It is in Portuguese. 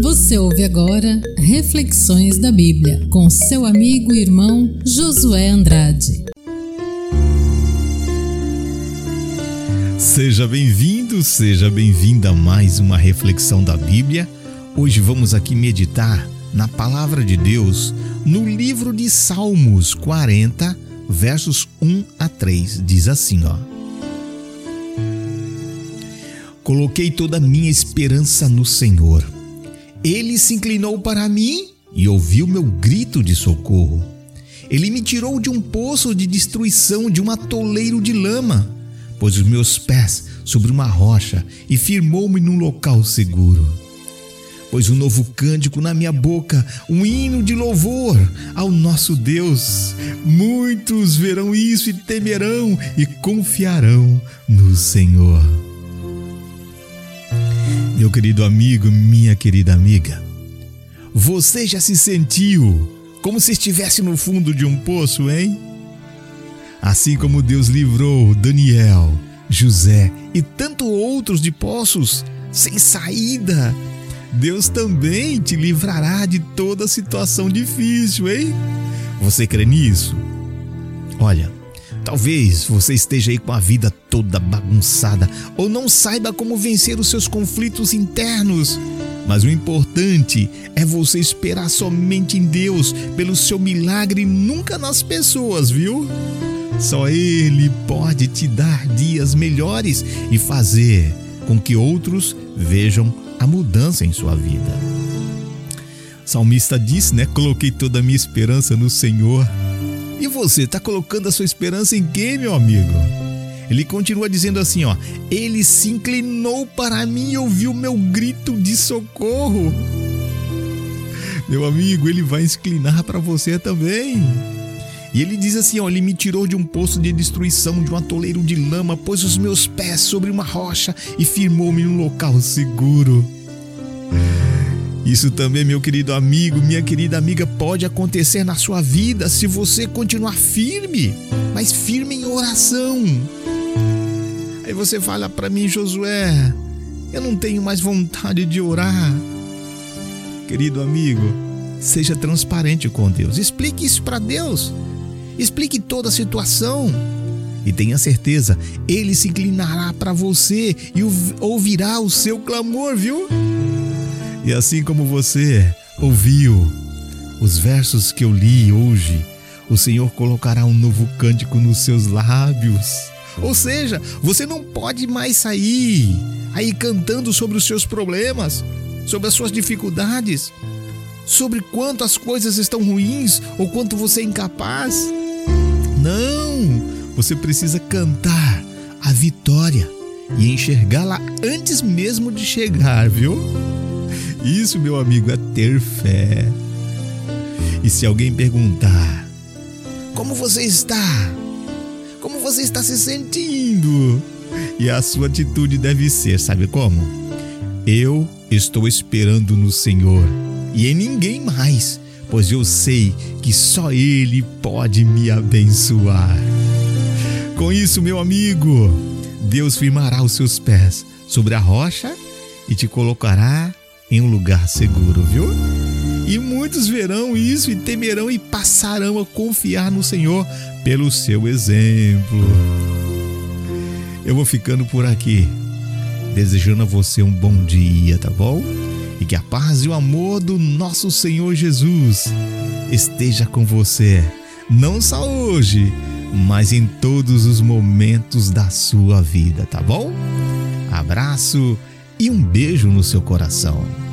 Você ouve agora Reflexões da Bíblia com seu amigo e irmão Josué Andrade. Seja bem-vindo, seja bem-vinda a mais uma reflexão da Bíblia. Hoje vamos aqui meditar na palavra de Deus no livro de Salmos 40, versos 1 a 3. Diz assim, ó: Coloquei toda a minha esperança no Senhor ele se inclinou para mim e ouviu meu grito de socorro. Ele me tirou de um poço de destruição, de um atoleiro de lama, pôs os meus pés sobre uma rocha e firmou-me num local seguro. Pôs um novo cântico na minha boca, um hino de louvor ao nosso Deus. Muitos verão isso e temerão e confiarão no Senhor. Meu querido amigo, minha querida amiga, você já se sentiu como se estivesse no fundo de um poço, hein? Assim como Deus livrou Daniel, José e tanto outros de poços sem saída, Deus também te livrará de toda situação difícil, hein? Você crê nisso? Olha, Talvez você esteja aí com a vida toda bagunçada ou não saiba como vencer os seus conflitos internos. Mas o importante é você esperar somente em Deus pelo seu milagre nunca nas pessoas, viu? Só Ele pode te dar dias melhores e fazer com que outros vejam a mudança em sua vida. O salmista disse, né? Coloquei toda a minha esperança no Senhor. E você está colocando a sua esperança em quem, meu amigo? Ele continua dizendo assim, ó: Ele se inclinou para mim e ouviu meu grito de socorro. Meu amigo, ele vai inclinar para você também. E ele diz assim: ó, ele me tirou de um poço de destruição, de um atoleiro de lama, pôs os meus pés sobre uma rocha e firmou-me num local seguro. Isso também, meu querido amigo, minha querida amiga, pode acontecer na sua vida se você continuar firme, mas firme em oração. Aí você fala para mim, Josué, eu não tenho mais vontade de orar. Querido amigo, seja transparente com Deus. Explique isso para Deus. Explique toda a situação. E tenha certeza, ele se inclinará para você e ouvirá o seu clamor, viu? E assim como você ouviu os versos que eu li hoje, o Senhor colocará um novo cântico nos seus lábios. Ou seja, você não pode mais sair aí cantando sobre os seus problemas, sobre as suas dificuldades, sobre quanto as coisas estão ruins ou quanto você é incapaz. Não! Você precisa cantar a vitória e enxergá-la antes mesmo de chegar, viu? Isso, meu amigo, é ter fé. E se alguém perguntar: Como você está? Como você está se sentindo? E a sua atitude deve ser, sabe como? Eu estou esperando no Senhor e em ninguém mais, pois eu sei que só Ele pode me abençoar. Com isso, meu amigo, Deus firmará os seus pés sobre a rocha e te colocará em um lugar seguro, viu? E muitos verão isso e temerão e passarão a confiar no Senhor pelo seu exemplo. Eu vou ficando por aqui, desejando a você um bom dia, tá bom? E que a paz e o amor do nosso Senhor Jesus esteja com você, não só hoje, mas em todos os momentos da sua vida, tá bom? Abraço e um beijo no seu coração.